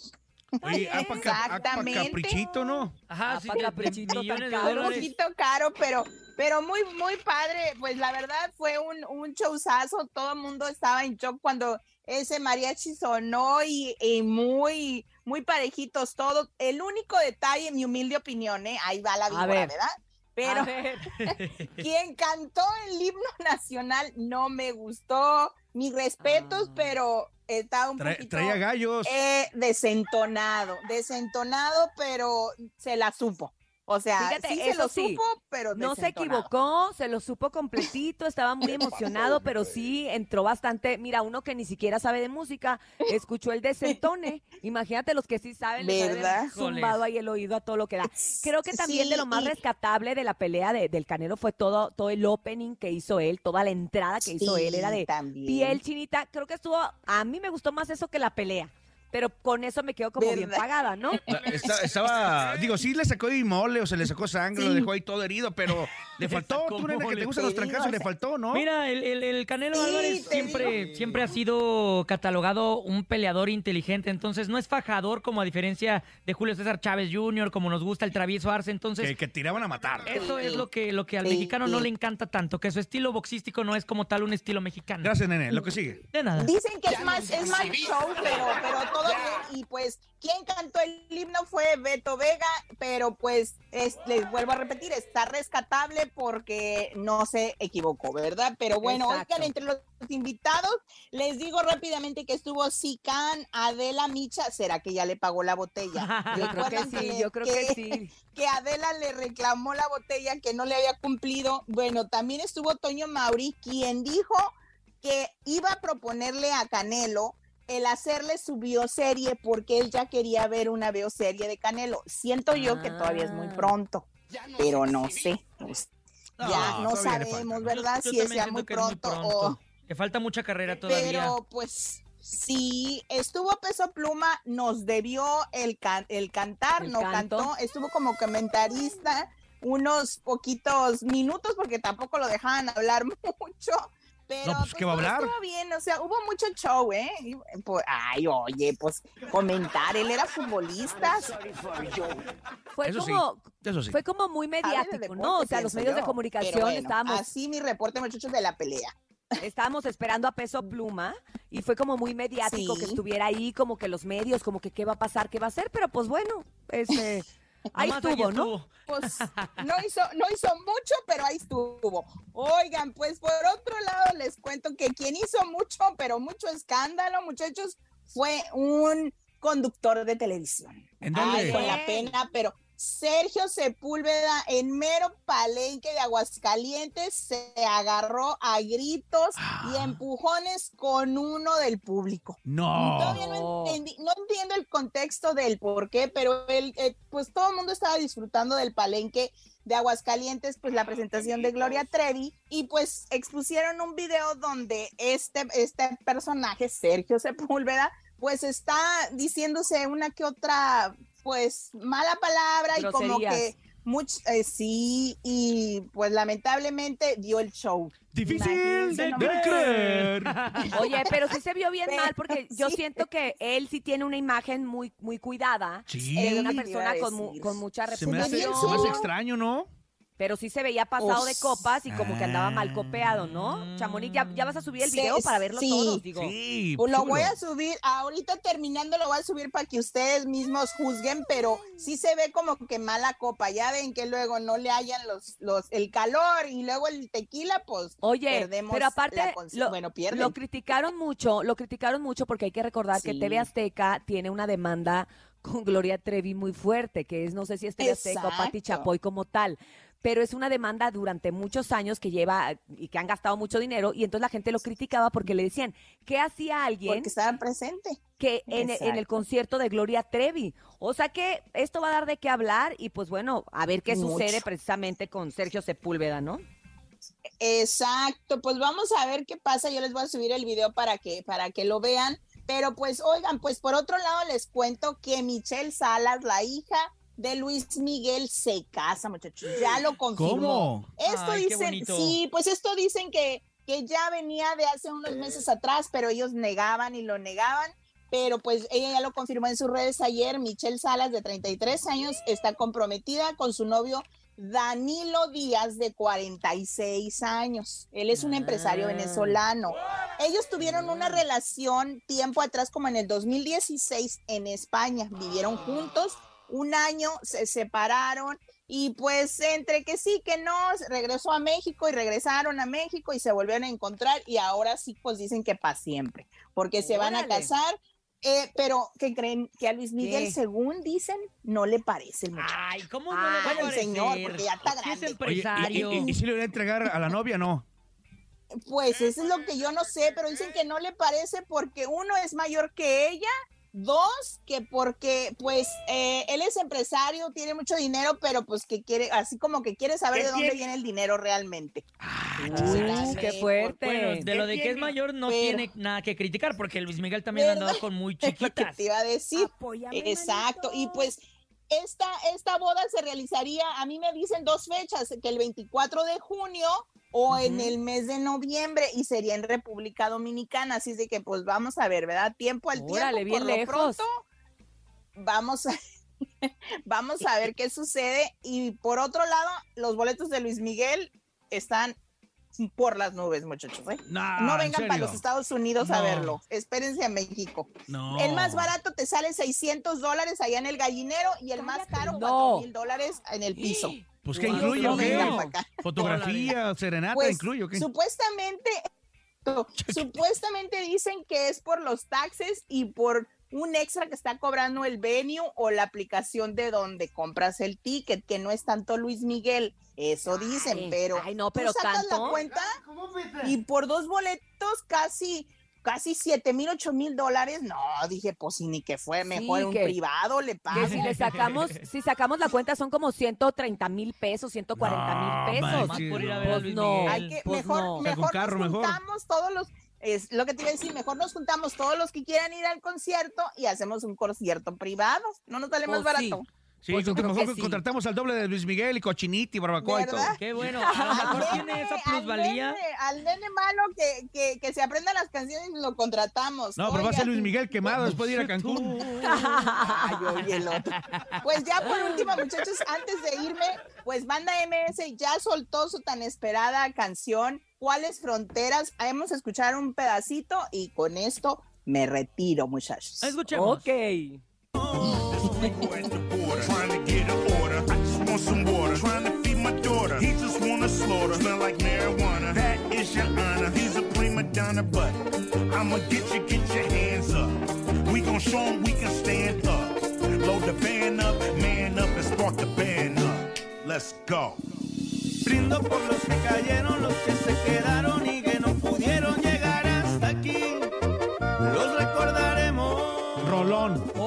Oye, ah, pa' ca- ah, pa' Exactamente. caprichito, ¿no? Ajá, sí, de- de millones de Un poquito caro, pero, pero muy, muy padre. Pues la verdad fue un, un showzazo. Todo el mundo estaba en shock cuando ese mariachi sonó y, y muy, muy parejitos todos. El único detalle, en mi humilde opinión, ¿eh? ahí va la víbora, ver. ¿verdad? Pero quien cantó el himno nacional no me gustó. Mis respetos, pero estaba un Tra- poquito traía gallos. eh, desentonado, desentonado, pero se la supo. O sea, Fíjate, sí se lo sí, supo, pero No se equivocó, se lo supo completito, estaba muy emocionado, pero sí entró bastante. Mira, uno que ni siquiera sabe de música, escuchó el desentone. Imagínate los que sí saben, les ¿Verdad? zumbado ahí el oído a todo lo que da. Creo que también de lo más rescatable de la pelea de- del Canelo fue todo, todo el opening que hizo él, toda la entrada que hizo él, era de también. piel chinita. Creo que estuvo, a mí me gustó más eso que la pelea, pero con eso me quedo como bien pagada, ¿no? Esta- estaba, digo, sí le sacó y mole o se le sacó sangre, lo Sí. dejó ahí todo herido, pero le faltó, tú nena que te gustan los trancazos, le o sea, faltó, ¿no? Mira, el, el- el Canelo Sí, Álvarez siempre, digo. siempre ha sido catalogado un peleador inteligente, entonces no es fajador como a diferencia de Julio César Chávez Jr., como nos gusta el travieso Arce, entonces que, que tiraban a matar. eso es lo que, lo que al Sí, mexicano no le encanta tanto, que su estilo boxístico no es como tal un estilo mexicano. Gracias, nene. Lo que sigue. De nada. Dicen que es más, es más show, pero, pero todo bien. Y pues, quien cantó el himno fue Beto Vega, pero pues, es- les vuelvo a repetir, está rescatable porque no se equivocó, ¿verdad? Pero bueno, Exacto. oigan, entre los invitados, les digo rápidamente que estuvo Sican, Adela Micha, ¿será que ya le pagó la botella? Yo creo que ¿Recuerdan sí, yo creo que sí. que Adela le reclamó la botella que no le había cumplido. Bueno, también estuvo Toño Mauri, quien dijo que iba a proponerle a Canelo el hacerle su bioserie porque él ya quería ver una bioserie de Canelo. Siento yo que todavía es muy Ah. pronto, pero no sé. pues, ya no le sabemos, falta. ¿verdad? Yo si es ya muy que es muy pronto, o Que falta mucha carrera todavía. pero pues sí, estuvo Peso Pluma, nos debió el, can- el cantar, ¿El no canto? cantó, estuvo como comentarista unos poquitos minutos porque tampoco lo dejaban hablar mucho. Pero No, pues, ¿qué va a hablar? Estuvo bien, o sea, hubo mucho show, ¿eh? Y, pues, ay, oye, pues comentar, él era futbolista. Fue Eso sí, como, eso sí. fue como muy mediático, deporte, ¿no? O sea, los medios de comunicación bueno, estábamos, Así mi reporte, muchachos, de la pelea. estábamos esperando a Peso Pluma y fue como muy mediático que estuviera ahí, como que los medios, como que qué va a pasar, qué va a hacer, pero pues bueno, este, ahí Nomás ahí estuvo, ¿no? estuvo. Pues no hizo, no hizo mucho, pero ahí estuvo. Oigan, pues por otro lado les cuento que quien hizo mucho, pero mucho escándalo, muchachos, fue un conductor de televisión. ¿En Ay, con la pena, pero Sergio Sepúlveda en mero palenque de Aguascalientes se agarró a gritos y Ah. empujones con uno del público. No. Todavía no, entendí- no entiendo el contexto del por qué, pero eh, pues todo el mundo estaba disfrutando del palenque de Aguascalientes, pues la presentación de Gloria Trevi, y pues expusieron un video donde este, este personaje, Sergio Sepúlveda, pues está diciéndose una que otra, pues mala palabra y como que much, eh, sí, y pues lamentablemente dio el show. Difícil de, creer. Oye, pero sí se vio bien Pero mal porque yo sí. siento que él sí tiene una imagen muy, muy cuidada. Sí. eh, de una persona con, mu- con mucha Se me, hace, reputación. se me hace extraño, ¿no? Pero sí se veía pasado de copas y como que andaba mal copeado, Ah. ¿no? Chamonix, ¿ya, ya vas a subir el Sí, video para verlo sí. todos, digo. Sí. Pues lo voy a subir, ahorita terminando lo voy a subir para que ustedes mismos juzguen, pero sí se ve como que mala copa, ya ven que luego no le hayan los, los, el calor y luego el tequila, pues Oye, perdemos pero aparte la lo, bueno, pierden. lo criticaron mucho, lo criticaron mucho porque hay que recordar que. TV Azteca tiene una demanda con Gloria Trevi muy fuerte, que es, no sé si es TV Azteca o Pati. Chapoy como tal, pero es una demanda durante muchos años que lleva y que han gastado mucho dinero y entonces la gente lo criticaba porque le decían, ¿qué hacía alguien porque estaban presentes. que en, en el concierto de Gloria Trevi? O sea que esto va a dar de qué hablar y pues bueno, a ver qué Mucho. sucede precisamente con Sergio Sepúlveda, ¿no? Exacto, pues vamos a ver qué pasa. Yo les voy a subir el video para que, para que lo vean. Pero pues, oigan, pues por otro lado les cuento que Michelle Salas, la hija de Luis Miguel, se casa, muchachos. Ya lo confirmó. ¿Cómo? Esto Ay, dicen, sí, pues esto dicen que, que ya venía de hace unos meses atrás, pero ellos negaban y lo negaban. Pero pues ella ya lo confirmó en sus redes ayer. Michelle Salas, de 33 años, está comprometida con su novio Danilo Díaz, de 46 años. Él es un empresario Ah. venezolano. Ellos tuvieron una relación tiempo atrás, como en el 2016, en España. Vivieron juntos un año, se separaron y pues entre que sí, que no, regresó a México y regresaron a México y se volvieron a encontrar y ahora sí, pues dicen que para siempre, porque se van a casar. eh, pero que creen que a Luis Miguel, ¿Qué? según dicen, no le parece el muchacho. Ay, ¿cómo no le va a bueno, el señor, porque ya está grande. Es Oye, ¿y- empresario. y, y, y si le voy a entregar a la novia, no? Pues eso es lo que yo no sé, pero dicen que no le parece porque uno es mayor que ella, dos, que porque pues eh, él es empresario, tiene mucho dinero, pero pues que quiere, así como que quiere saber ¿Qué de dónde tiene? viene el dinero realmente. Uh, qué fuerte. Bueno, de lo de que es mayor no Pero- tiene nada que criticar, porque Luis Miguel también ha ¿Verdad? andado con muy chiquitas. te iba a decir. Apóyame, Exacto, y pues esta, esta boda se realizaría, a mí me dicen dos fechas, que el 24 de junio o en el mes de noviembre y sería en República Dominicana, así es de que pues vamos a ver, ¿verdad? Tiempo al Órale, tiempo, bien por lo lejos. pronto, vamos a, vamos a ver qué sucede y por otro lado, los boletos de Luis Miguel están por las nubes, muchachos, ¿eh? Nah, no ¿en vengan para los Estados Unidos a verlo, espérense a México. No. El más barato te sale 600 dólares allá en el gallinero y el más caro No. 4 mil dólares en el piso. Pues, ¿qué Wow, incluye no qué? ¿Fotografía, serenata Pues incluye qué? supuestamente, supuestamente dicen que es por los taxes y por un extra que está cobrando el venue o la aplicación de donde compras el ticket, que no es tanto Luis Miguel, Eso dicen, Ay, pero, ay, no, tú pero sacas tanto. la cuenta y por dos boletos casi casi siete mil, ocho mil dólares. No, dije, pues sí, ni que fue mejor Sí, un que- privado, le pago. Si le sacamos, si sacamos la cuenta son como 130 mil pesos, 140 mil pesos. manches, Por ir a ver a Pues no. Hay que, pues mejor, no. Mejor carro, nos mejor. juntamos todos los, es lo que te iba a decir, mejor nos juntamos todos los que quieran ir al concierto y hacemos un concierto privado. No nos sale más Pues sí. barato. Sí, Pues yo creo que sí. contratamos al doble de Luis Miguel y Cochinita y Barbacoa y todo. ¿Verdad? Qué bueno. A lo mejor Al tiene esa al plusvalía. nene- Al nene malo que, que, que se aprenda las canciones y lo contratamos. No, pero va a ser. Luis Miguel quemado después de ir a Cancún. Ay, oye, el otro. Pues ya por último, muchachos, antes de irme, pues Banda MS ya soltó su tan esperada canción, ¿Cuáles fronteras? Hemos escuchado un pedacito y con esto me retiro, muchachos. Escuchemos. Ok. Trying to get an order. I just want some water. Trying to feed my daughter. He just wanna slaughter. Smell like marijuana. That is your honor. He's a prima donna, but I'ma get you, get your hands up. We gon' show 'em we can stand up. Load the band up, man up, and spark the band up. Let's go. Brindo por los que cayeron, los que se quedaron y que no pudieron llegar hasta aquí. Los recordaremos. Rolón.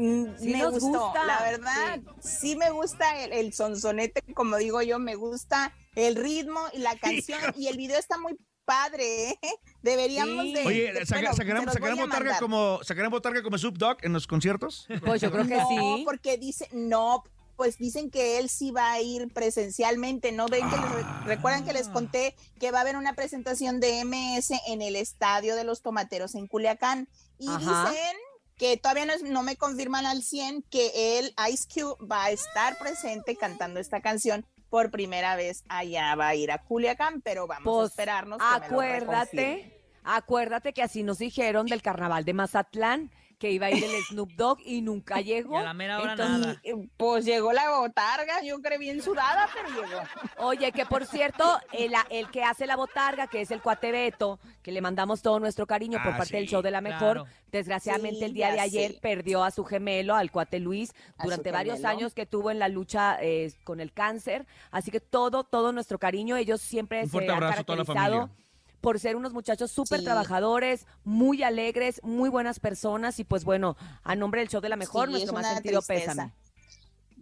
Mm, Sí me nos gustó, gusta, la verdad, sí. me gusta el, el sonsonete, como digo yo, me gusta el ritmo y la canción y el video está muy padre, ¿eh? Deberíamos Sí. de... Oye, de- saca- bueno, ¿sacarán, sacarán botarga como, ¿sacarán botarga como Snoop Dogg en los conciertos? Pues yo creo que no, sí. porque dice, no, pues dicen que él sí va a ir presencialmente, ¿no? Ven que les re- recuerdan que les Ah. conté que va a haber una presentación de MS en el Estadio de los Tomateros en Culiacán. Y Ajá. dicen que todavía no, es- no me confirman al 100 que él, Ice Cube, va a estar presente cantando esta canción por primera vez allá, va a ir a Culiacán, pero vamos a Pues, esperarnos. que me lo reconfirmen. acuérdate, acuérdate que así nos dijeron del carnaval de Mazatlán, que iba a ir el Snoop Dogg y nunca llegó. Y a la mera hora Entonces, nada. Eh, Pues llegó la botarga, yo creo bien sudada, pero llegó. Oye, que por cierto, el, el que hace la botarga, que es el cuate Beto, que le mandamos todo nuestro cariño por Ah, parte del show de la mejor, claro. desgraciadamente Sí, el día de ayer perdió a su gemelo, al cuate Luis, durante varios gemelo. años que tuvo en la lucha eh, con el cáncer. Así que todo, todo nuestro cariño, ellos siempre Un se han abrazo a toda la caracterizado familia. Por ser unos muchachos súper Sí. trabajadores, muy alegres, muy buenas personas y pues bueno, a nombre del show de la mejor, Sí, nuestro es más una sentido tristeza. pésame.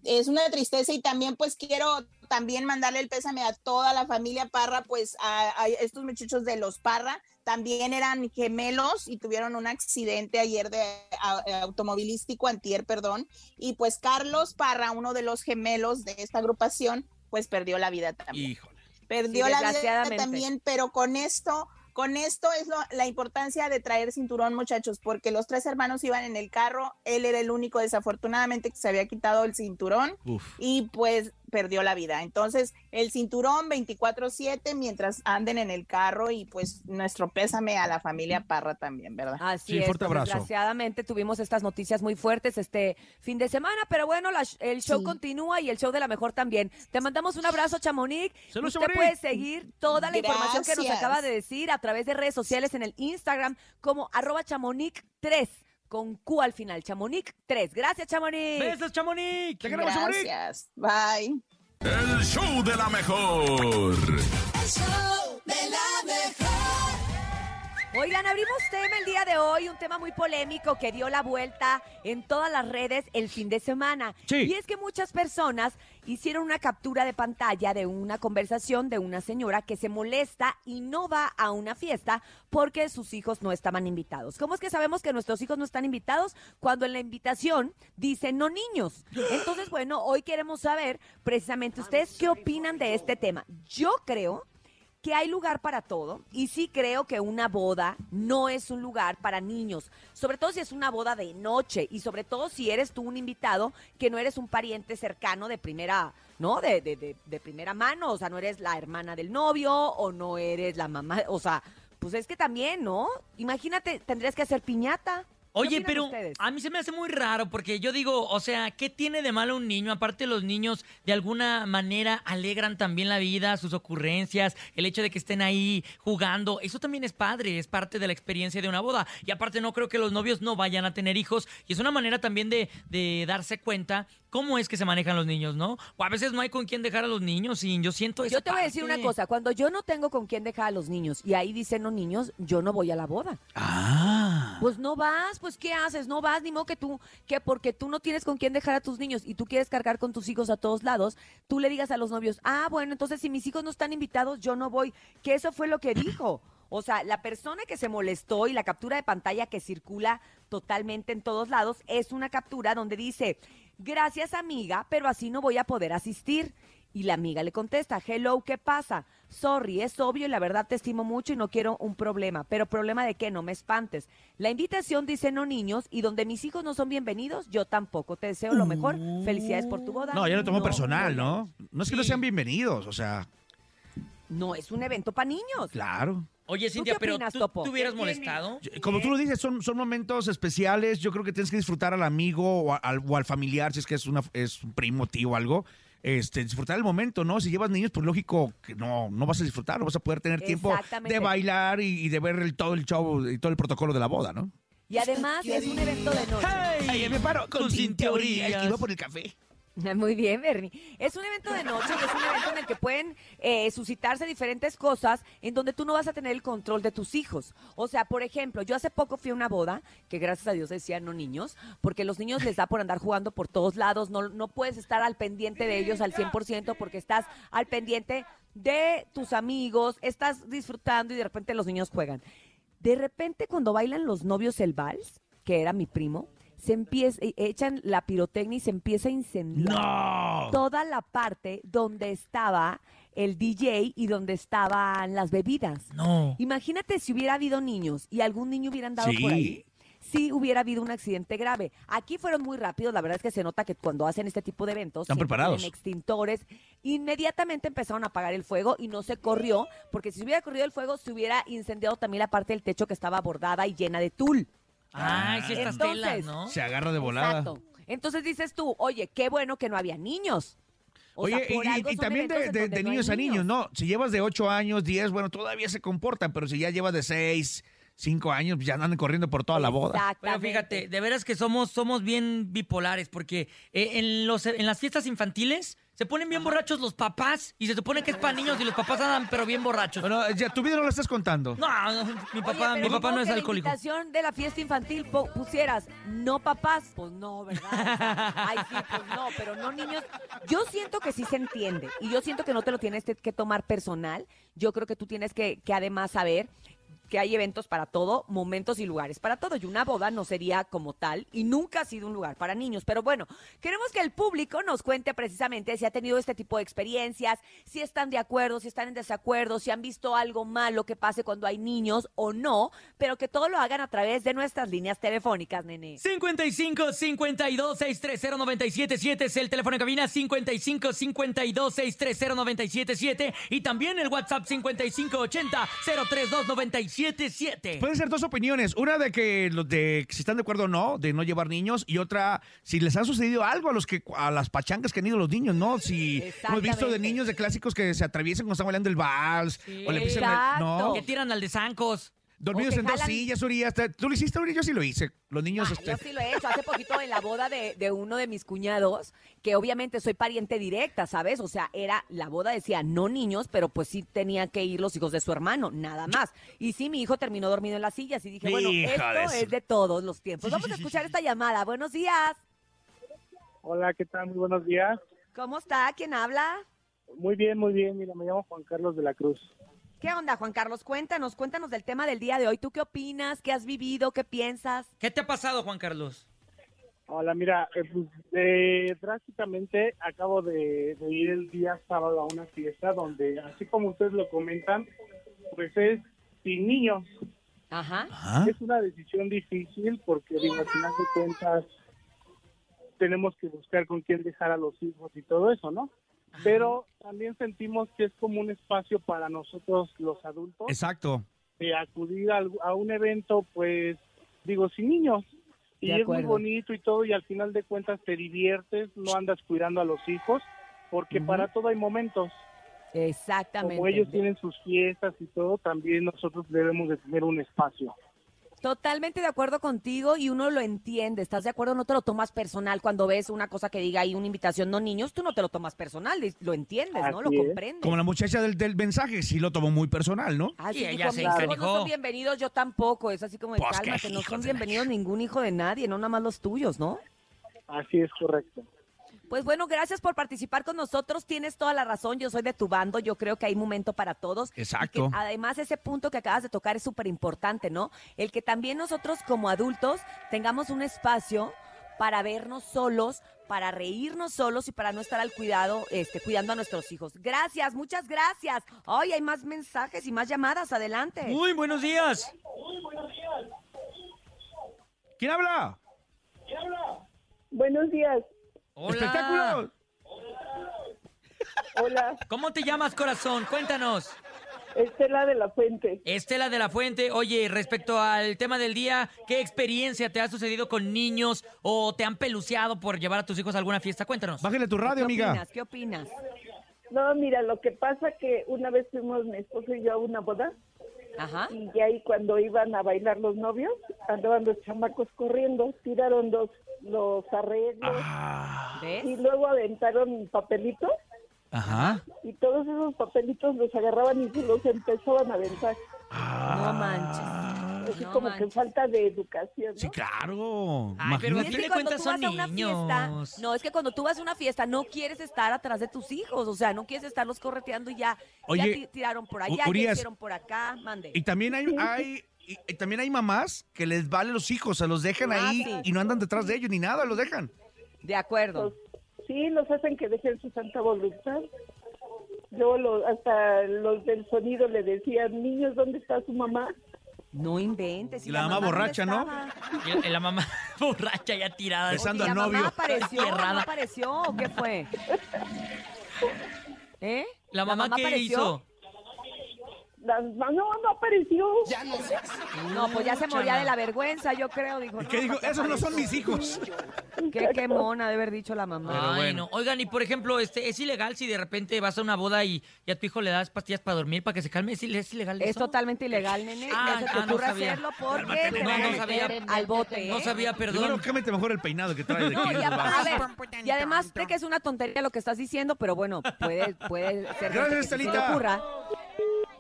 es una tristeza y también pues quiero también mandarle el pésame a toda la familia Parra, pues a, a estos muchachos de los Parra también eran gemelos y tuvieron un accidente ayer de a- eh, automovilístico, antier, perdón, y pues Carlos Parra, uno de los gemelos de esta agrupación, pues perdió la vida también. Híjole. Perdió Sí, la vida también, pero con esto, con esto es lo- la importancia de traer cinturón, muchachos, porque los tres hermanos iban en el carro, él era el único desafortunadamente que se había quitado el cinturón Uf. y pues perdió la vida. Entonces, el cinturón 24/7 mientras anden en el carro y pues nuestro pésame a la familia Parra también, ¿verdad? Así Sí, es, fuerte abrazo. desgraciadamente tuvimos estas noticias muy fuertes este fin de semana, pero bueno, la el show Sí. continúa y el show de la mejor también. Te mandamos un abrazo, Chamonix. Usted Chamonix. puede seguir toda la información que nos acaba de decir a través de redes sociales en el Instagram como arroba chamonix3 con Q al final, Chamonix3. Gracias, Chamonix. ¡Besos, Chamonix! Te queremos, Chamonix. Gracias. Bye. El show de la mejor. El show de la mejor. Oigan, abrimos tema el día de hoy, un tema muy polémico que dio la vuelta en todas las redes el fin de semana. Sí. Y es que muchas personas hicieron una captura de pantalla de una conversación de una señora que se molesta y no va a una fiesta porque sus hijos no estaban invitados. ¿Cómo es que sabemos que nuestros hijos no están invitados? Cuando en la invitación dice no niños. Entonces, bueno, hoy queremos saber precisamente ustedes qué opinan de este tema. Yo creo que hay lugar para todo y sí creo que una boda no es un lugar para niños, sobre todo si es una boda de noche y sobre todo si eres tú un invitado que no eres un pariente cercano de primera, ¿no? De, de, de, de primera mano, o sea, no eres la hermana del novio o no eres la mamá, o sea, pues es que también, ¿no? Imagínate, tendrías que hacer piñata. Oye, pero ustedes? a mí se me hace muy raro porque yo digo, o sea, ¿qué tiene de malo un niño? Aparte los niños de alguna manera alegran también la vida, sus ocurrencias, el hecho de que estén ahí jugando, eso también es padre, es parte de la experiencia de una boda. Y aparte no creo que los novios no vayan a tener hijos y es una manera también de, de darse cuenta cómo es que se manejan los niños, ¿no? O a veces no hay con quién dejar a los niños y yo siento esa Yo te voy a decir parte. una cosa, cuando yo no tengo con quién dejar a los niños y ahí dicen los niños, yo no voy a la boda. Ah. Pues no vas, pues ¿qué haces? No vas, ni modo que tú, que porque tú no tienes con quién dejar a tus niños y tú quieres cargar con tus hijos a todos lados, tú le digas a los novios, ah, bueno, entonces si mis hijos no están invitados, yo no voy. Que eso fue lo que dijo. O sea, la persona que se molestó y la captura de pantalla que circula totalmente en todos lados es una captura donde dice, gracias amiga, pero así no voy a poder asistir. Y la amiga le contesta, hello, ¿qué pasa? Sorry, es obvio y la verdad te estimo mucho y no quiero un problema. Pero problema de qué, no me espantes. La invitación dice no niños y donde mis hijos no son bienvenidos, yo tampoco. Te deseo lo mejor. Felicidades por tu boda. No, ya lo tomo personal, ¿no? No es que no sean bienvenidos, o sea, No, es un evento para niños. claro. Oye, ¿Tú Cintia, pero ¿tú Topo? hubieras molestado? Como tú lo dices, son, son momentos especiales. Yo creo que tienes que disfrutar al amigo o al, o al familiar, si es que es, una, es un primo, tío o algo. Este, disfrutar el momento, ¿no? Si llevas niños, pues lógico que no, no vas a disfrutar, no vas a poder tener tiempo Exactamente. de bailar y, y de ver el- todo el show y todo el protocolo de la boda, ¿no? Y además es un evento de noche. Ay, me paro con, con sin teoría, iba por el café. Muy bien, Bernie. Es un evento de noche es un evento en el que pueden eh, suscitarse diferentes cosas en donde tú no vas a tener el control de tus hijos. O sea, por ejemplo, yo hace poco fui a una boda, que gracias a Dios decían no niños, porque los niños les da por andar jugando por todos lados, no, no puedes estar al pendiente de ellos al 100% porque estás al pendiente de tus amigos, estás disfrutando y de repente los niños juegan. De repente cuando bailan los novios el vals, que era mi primo, se empieza, e- echan la pirotecnia y se empieza a incendiar ¡No! toda la parte donde estaba el DJ y donde estaban las bebidas. No. Imagínate si hubiera habido niños y algún niño hubiera andado por ahí. Sí hubiera habido un accidente grave. Aquí fueron muy rápidos, la verdad es que se nota que cuando hacen este tipo de eventos Están preparados. extintores. Inmediatamente empezaron a apagar el fuego y no se corrió, porque si se hubiera corrido el fuego se hubiera incendiado también la parte del techo que estaba bordada y llena de tul. Ay, sí, estas Entonces, telas, ¿no? Se agarra de volada. Exacto. Entonces dices tú, oye, qué bueno que no había niños. O Oye, sea, por y- y, algo y son también de, eventos en de- donde de no hay niños a niños, ¿no? Si llevas de 8 años, 10, bueno, todavía se comportan, pero si ya llevas de 6, 5 años, pues ya andan corriendo por toda la boda. Exactamente. fíjate, de veras que somos, somos bien bipolares, porque eh, en, los, en las fiestas infantiles se ponen bien borrachos los papás y se supone que es para niños y los papás andan pero bien borrachos. Bueno, ya tu vida no la estás contando. No, no, mi papá, mi papá no es que alcohólico. La invitación de la fiesta infantil pusieras no papás, pues no, ¿verdad? O sea, Ay, sí, pues no, pero no niños. Yo siento que sí se entiende y yo siento que no te lo tienes que- que tomar personal. Yo creo que tú tienes que, que además saber que hay eventos para todo, momentos y lugares para todo. Y una boda no sería como tal y nunca ha sido un lugar para niños. Pero bueno, queremos que el público nos cuente precisamente si ha tenido este tipo de experiencias, si están de acuerdo, si están en desacuerdo, si han visto algo malo que pase cuando hay niños o no, pero que todo lo hagan a través de nuestras líneas telefónicas, nene. 55 52 630 977 es el teléfono de cabina 55 52 630 977 y también el WhatsApp 55 80 032 977. Pueden ser dos opiniones. Una de que los de si están de acuerdo o no, de no llevar niños, y otra, si les ha sucedido algo a los que a las pachangas que han ido los niños, ¿no? Si hemos visto de niños de clásicos que se atraviesan cuando están bailando el vals, o le empiezan a- no, Que tiran al de zancos. Dormidos en dos sillas, Uri, hasta- ¿tú lo hiciste, Uri? Yo sí lo hice. Los niños, Ah, este, Yo sí lo he hecho. Hace poquito en la boda de, de uno de mis cuñados, que obviamente soy pariente directa, ¿sabes? O sea, era, la boda decía no niños, pero pues sí tenían que ir los hijos de su hermano, nada más. Y sí, mi hijo terminó dormido en las sillas y dije, bueno, esto es de todos los tiempos. Vamos a escuchar esta llamada. Buenos días. Hola, ¿qué tal? Muy buenos días. ¿Cómo está? ¿Quién habla? Muy bien, muy bien. Mira, me llamo Juan Carlos de la Cruz. ¿Qué onda, Juan Carlos? Cuéntanos, cuéntanos del tema del día de hoy. ¿Tú qué opinas? ¿Qué has vivido? ¿Qué piensas? ¿Qué te ha pasado, Juan Carlos? Hola, mira, eh, pues, eh, drásticamente acabo de, de ir el día sábado a una fiesta donde, así como ustedes lo comentan, pues es sin niños. Ajá. Es una decisión difícil porque, digo, al final de cuentas, tenemos que buscar con quién dejar a los hijos y todo eso, ¿no? Pero también sentimos que es como un espacio para nosotros los adultos exacto. de acudir a, a un evento, pues, digo, sin niños. Y es muy bonito y todo, y al final de cuentas te diviertes, no andas cuidando a los hijos, porque para todo hay momentos. Exactamente. Como ellos tienen sus fiestas y todo, también nosotros debemos de tener un espacio. Totalmente de acuerdo contigo y uno lo entiende. ¿Estás de acuerdo? No te lo tomas personal cuando ves una cosa que diga ahí una invitación no niños, tú no te lo tomas personal, lo entiendes, ¿no? Lo Así es. comprendes. Como la muchacha del, del mensaje, sí lo tomó muy personal, ¿no? Ah, sí, Y dijo, ella se encanijó. no son bienvenidos, yo tampoco. Es así como de Pues, cálmate, no son bienvenidos ningún hijo de nadie, no nada más los tuyos, ¿no? Así es correcto. Pues bueno, gracias por participar con nosotros. Tienes toda la razón. Yo soy de tu bando. Yo creo que hay momento para todos. Y Exacto. que además, ese punto que acabas de tocar es súper importante, ¿no? El que también nosotros como adultos tengamos un espacio para vernos solos, para reírnos solos y para no estar al cuidado, este, cuidando a nuestros hijos. Gracias, muchas gracias. Hoy hay más mensajes y más llamadas. Adelante. Muy buenos días. ¿Quién habla? Buenos días. Hola. ¡Espectáculo! Hola, ¿Cómo te llamas, corazón? Cuéntanos. Estela de la Fuente. Estela de la Fuente, oye, respecto al tema del día, ¿qué experiencia te ha sucedido con niños o te han peluceado por llevar a tus hijos a alguna fiesta? Cuéntanos. Bájale tu ¿Qué radio, amiga. opinas? ¿Qué opinas? No, mira, lo que pasa que una vez fuimos mi esposo y yo a una boda Ajá. y ya ahí cuando iban a bailar los novios, andaban los chamacos corriendo, tiraron los, los arreglos Ah. Y luego aventaron papelitos Ajá. y todos esos papelitos los agarraban y se los empezaban a aventar. No manches. Así No como que manches. falta de educación, ¿no? Sí, claro. Ay, pero es fin que de cuentas tú vas son a una fiesta, niños. no, es que cuando tú vas a una fiesta no quieres estar atrás de tus hijos, o sea, no quieres estarlos correteando y ya, Oye, ya ti- tiraron por allá, ya Urias, hicieron por acá, mande. Y también hay, hay y, y también hay mamás que les vale los hijos, se los dejan Ah, ahí sí. y no andan detrás de ellos ni nada, los dejan. De acuerdo. Sí, los hacen que dejen su santa voluntad. Yo lo, hasta los del sonido le decían, niños, ¿dónde está su mamá? No inventes. Y la mamá borracha, ¿no? Y la mamá borracha ya tirada. Besando ¿La al novio. mamá apareció? ¿No Enterrada. apareció o qué fue? ¿Eh? ¿La mamá, qué apareció? hizo? La- no, no apareció. Ya no No, pues ya se moría de la vergüenza, yo creo, dijo. ¿Y qué dijo? Esos no son mis hijos. Qué, qué mona de haber dicho la mamá. Pero Ay, bueno. no. Oigan, y por ejemplo, este, ¿es ilegal si de repente vas a una boda y, y a tu hijo le das pastillas para dormir para que se calme? ¿Es, es ilegal Es eso? totalmente ilegal, nene. Ah, no se te ah, no ocurra sabía. hacerlo porque Cálmate, te no, van a no meter sabía. al bote. ¿eh? No sabía, Primero, perdón. cámete mejor el peinado que trae de No, aquí. y a, ver, y además sé que es una tontería lo que estás diciendo, pero bueno, puede, puede ser Gracias, que se Estelita. ocurra.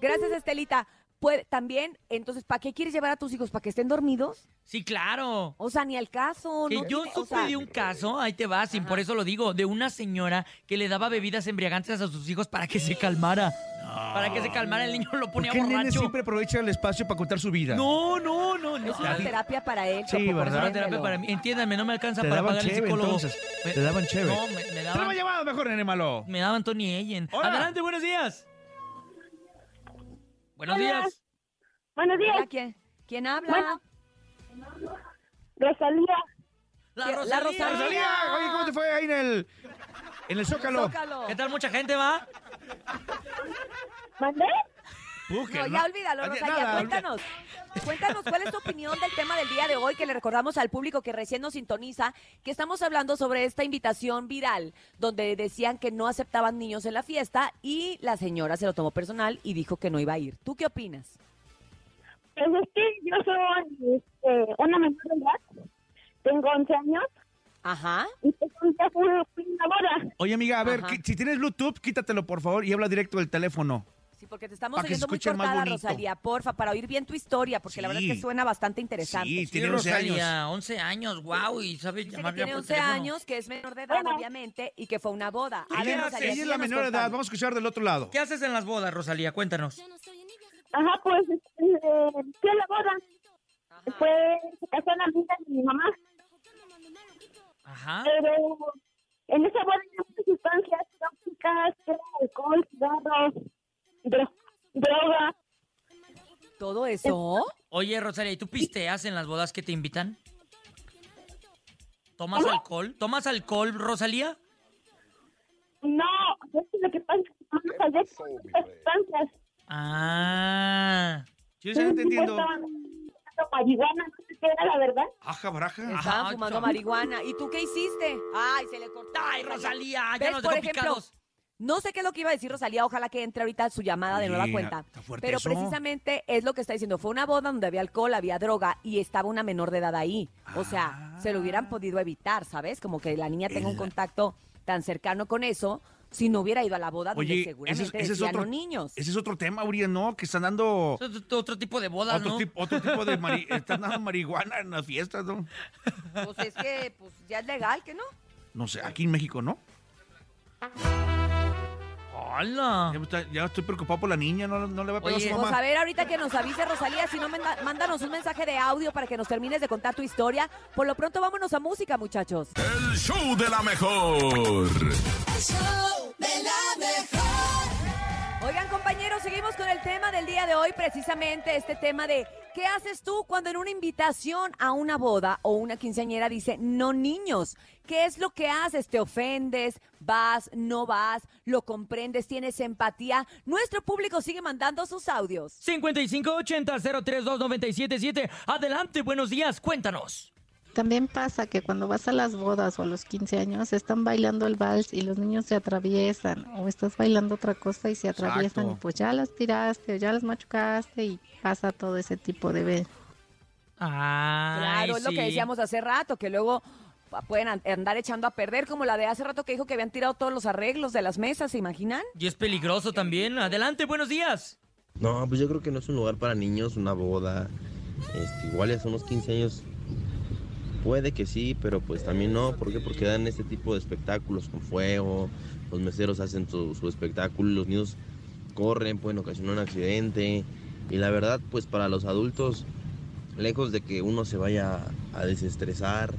Gracias, Estelita. Puede, también, entonces, ¿para qué quieres llevar a tus hijos? ¿Para que estén dormidos? Sí, claro. O sea, ni al caso. Que no yo tiene- o supe sea, de un caso, ahí te vas, y por eso lo digo, de una señora que le daba bebidas embriagantes a sus hijos para que se calmara. Para que se calmara, el niño lo ¿Por ponía qué el nene borracho. siempre aprovecha el espacio para contar su vida? No, no, no, no. Es una terapia para él. Sí, ¿verdad? Es una terapia para mí. Entiéndanme, no me alcanza Te para pagar el psicólogo. entonces. Me- Te daban cheve. No, me, me daban, llamado mejor, nene malo. me daban Tony. Hola. Adelante, buenos días. Buenos Hola. días. Buenos días. ¿quién, ¿Quién habla? Rosalía. La ¿Qué- Rosalía. la Rosalía? Rosalía, oye, ¿cómo te fue ahí en el, en el Zócalo? Zócalo. ¿Qué tal? ¿Mucha gente va? ¿Mandé? No, ya olvídalo, Rosalía. nada, cuéntanos. Cuéntanos cuál es tu opinión del tema del día de hoy, que le recordamos al público que recién nos sintoniza, que estamos hablando sobre esta invitación viral, donde decían que no aceptaban niños en la fiesta y la señora se lo tomó personal y dijo que no iba a ir. ¿Tú qué opinas? Pues es que yo soy este, una menor de edad. Tengo 11 años Ajá. y pues fui a una boda. Oye, amiga, a ver, que- si tienes Bluetooth, quítatelo, por favor, y habla directo del teléfono. Sí, porque te estamos que oyendo muy cortada, bonito. Rosalía, porfa, para oír bien tu historia, porque la verdad es que suena bastante interesante. Sí, Sí, tiene 11 años. Rosalía, 11 años, wow, y sabe Dice que llamar ya tiene por 11 teléfono. años, que es menor de edad, obviamente, y que fue una boda. A ver, Rosalía, ella es la menor de edad, vamos a escuchar del otro lado. ¿Qué haces en las bodas, Rosalía? Cuéntanos. Ajá, pues este, fui a la boda. Fue, se casó una amiga de mi mamá. Ajá. Pero en esa boda hay muchas sustancias tóxicas, que alcohol, cigarros, dro- droga. ¿Todo eso? Oye, Rosalía, ¿y tú pisteas en las bodas que te invitan? ¿Tomas alcohol? ¿Tomas alcohol, Rosalía? No, es que lo que pasa es que vamos a ver muchas sustancias. Ah. Sí, estoy entendiendo. Supuestamente marihuana, ¿qué era la verdad? Aja, baraja. Estaban Ajá, fumando marihuana. ¿Y tú qué hiciste? Ay, se le cortó. Ay, Rosalía, ya nos dejó ejemplo, picados. No sé qué es lo que iba a decir Rosalía, ojalá que entre ahorita su llamada de nueva cuenta. está fuerte Pero eso. precisamente es lo que está diciendo. Fue una boda donde había alcohol, había droga y estaba una menor de edad ahí. O sea, se lo hubieran podido evitar, ¿sabes? Como que la niña tenga un contacto tan cercano con eso si no hubiera ido a la boda donde Oye, seguramente ese, es- ese es decían otro, los niños. ese es otro tema, Uriel, ¿no? Que están dando Es otro- otro tipo de bodas, otro, ¿no? tipo, otro tipo de mari- están dando marihuana en las fiestas, ¿no? Pues es que pues, ya es legal, ¿que no? No sé, aquí en México, ¿no? ¡Hala! Ya, me está- ya estoy preocupado por la niña, no, no le va a pegar a su Oye, Pues mamá. a ver, ahorita que nos avise Rosalía, si no, manda- mándanos un mensaje de audio para que nos termines de contar tu historia. Por lo pronto, vámonos a música, muchachos. El show de la mejor. El show de la mejor. Oigan, compañeros, seguimos con el tema del día de hoy, precisamente este tema de ¿qué haces tú cuando en una invitación a una boda o una quinceañera dice no niños? ¿Qué es lo que haces? ¿Te ofendes? ¿Vas? ¿No vas? ¿Lo comprendes? ¿Tienes empatía? Nuestro público sigue mandando sus audios. 5580-032-977. Adelante, buenos días, cuéntanos. También pasa que cuando vas a las bodas o a los 15 años están bailando el vals y los niños se atraviesan o estás bailando otra cosa y se atraviesan Exacto. y pues ya las tiraste o ya las machucaste y pasa todo ese tipo de ve- Claro, es lo que decíamos hace rato, que luego pa- pueden an- andar echando a perder, como la de hace rato que dijo que habían tirado todos los arreglos de las mesas, ¿se imaginan? Y es peligroso también. Adelante, buenos días. No, pues yo creo que no es un lugar para niños, una boda. Este, igual ya son unos 15 años. Puede que sí, pero pues también no. ¿Por qué? Porque dan este tipo de espectáculos con fuego. Los meseros hacen su, su espectáculo. Los niños corren, pueden ocasionar un accidente. Y la verdad, pues para los adultos, lejos de que uno se vaya a desestresar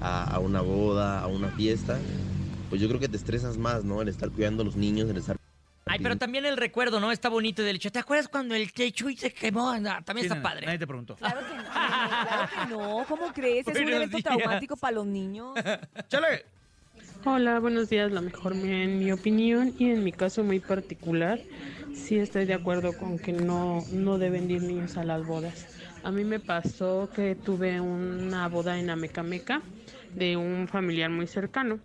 a, una boda, a una fiesta, pues yo creo que te estresas más, ¿no? El estar cuidando a los niños, el estar pero también el recuerdo, ¿no? Está bonito del hecho. ¿Te acuerdas cuando el Chuy se quemó? Ah, También Sí, está padre. Nadie te preguntó. Claro que no, claro que no, ¿cómo crees? Es un Buenos evento días. traumático para los niños. ¡Chale! Hola, buenos días. La mejor, en mi opinión y en mi caso muy particular, sí estoy de acuerdo con que no, no deben ir niños a las bodas. A mí me pasó que tuve una boda en Amecameca de un familiar muy cercano.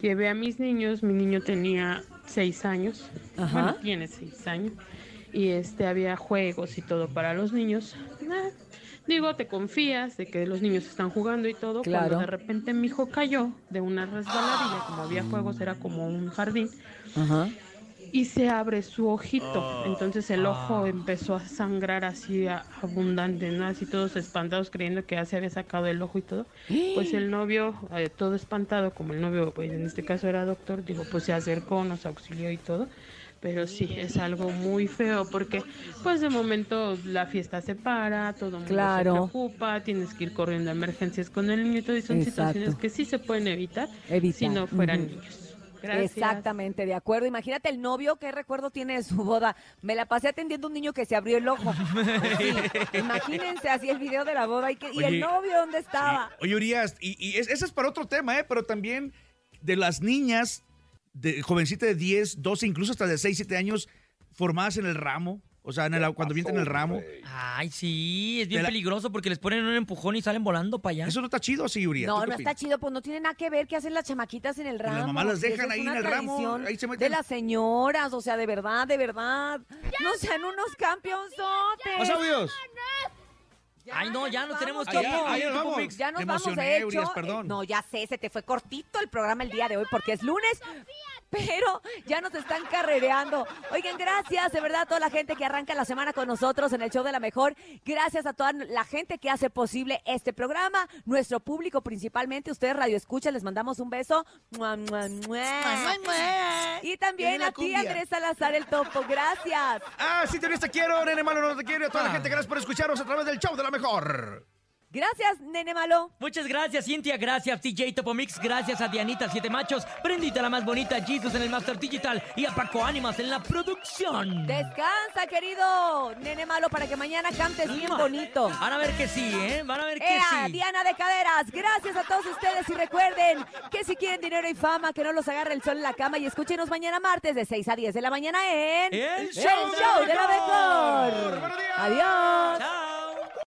Llevé a mis niños, mi niño tenía seis años, Ajá. bueno, tiene seis años, y este había juegos y todo para los niños. Ah, Digo, te confías de que los niños están jugando y todo. Claro. Cuando de repente mi hijo cayó de una resbaladilla, como había juegos, era como un jardín, Ajá. Y se abre su ojito. Oh. Entonces el ojo Ah. empezó a sangrar así a- abundante, ¿no? Así todos espantados creyendo que ya se había sacado el ojo y todo. Pues el novio, eh, todo espantado, como el novio, pues en este caso era doctor, digo, pues se acercó, nos auxilió y todo. Pero sí, es algo muy feo porque pues de momento la fiesta se para, todo el mundo se preocupa, tienes que ir corriendo a emergencias con el niño y todo, y son Exacto. situaciones que sí se pueden evitar, Evitar, si no fueran niños. Gracias. Exactamente, de acuerdo. Imagínate el novio, ¿qué recuerdo tiene de su boda? Me la pasé atendiendo a un niño que se abrió el ojo. Sí, imagínense así el video de la boda y, que, y el novio, ¿dónde estaba? Oye, Urias, y, y es- ese es para otro tema, ¿eh? Pero también de las niñas, de jovencita de 10, 12, incluso hasta de 6, 7 años, formadas en el ramo. O sea, en el, cuando vienen en el ramo. Ay, sí, es bien la- peligroso porque les ponen un empujón y salen volando para allá. Eso no está chido, sí, Urias. No, ¿Tú qué no está chido, pues no tiene nada que ver qué hacen las chamaquitas en el las ramo. mamás las si esa dejan es ahí en el ramo, ahí se meten. De las señoras, o sea, de verdad, de verdad. No sean unos campeonzotes. Más audios. Ay, no, ya nos tenemos que ya, ya vamos. Ya nos Te vamos, de hecho. Perdón. eh, No, ya sé, se te fue cortito el programa el día de hoy porque es lunes. Pero ya nos están carrereando. Oigan, gracias de verdad a toda la gente que arranca la semana con nosotros en el show de la mejor. Gracias a toda la gente que hace posible este programa, nuestro público principalmente, ustedes Radio Escucha, les mandamos un beso. Y también a ti. Andrés Salazar el Topo. Gracias. Ah, sí, te quiero, nene malo, no te quiero. Y a toda la gente, gracias por escucharnos a través del show de la mejor. Gracias, nene malo. Muchas gracias, Cintia. Gracias, TJ Topomix. Gracias a Dianita Siete Machos. Brendita, la más bonita. Jesus en el Master Digital. Y a Paco Ánimas en la producción. Descansa, querido nene malo, para que mañana cantes bien bonito. Van a ver que sí, ¿eh? Van a ver que Ea, sí. Diana de Caderas, gracias a todos ustedes y recuerden que si quieren dinero y fama, que no los agarre el sol en la cama y escúchenos mañana martes de 6 a 10 de la mañana en El El Show de la de la Mejor. Mejor. Adiós. Chao.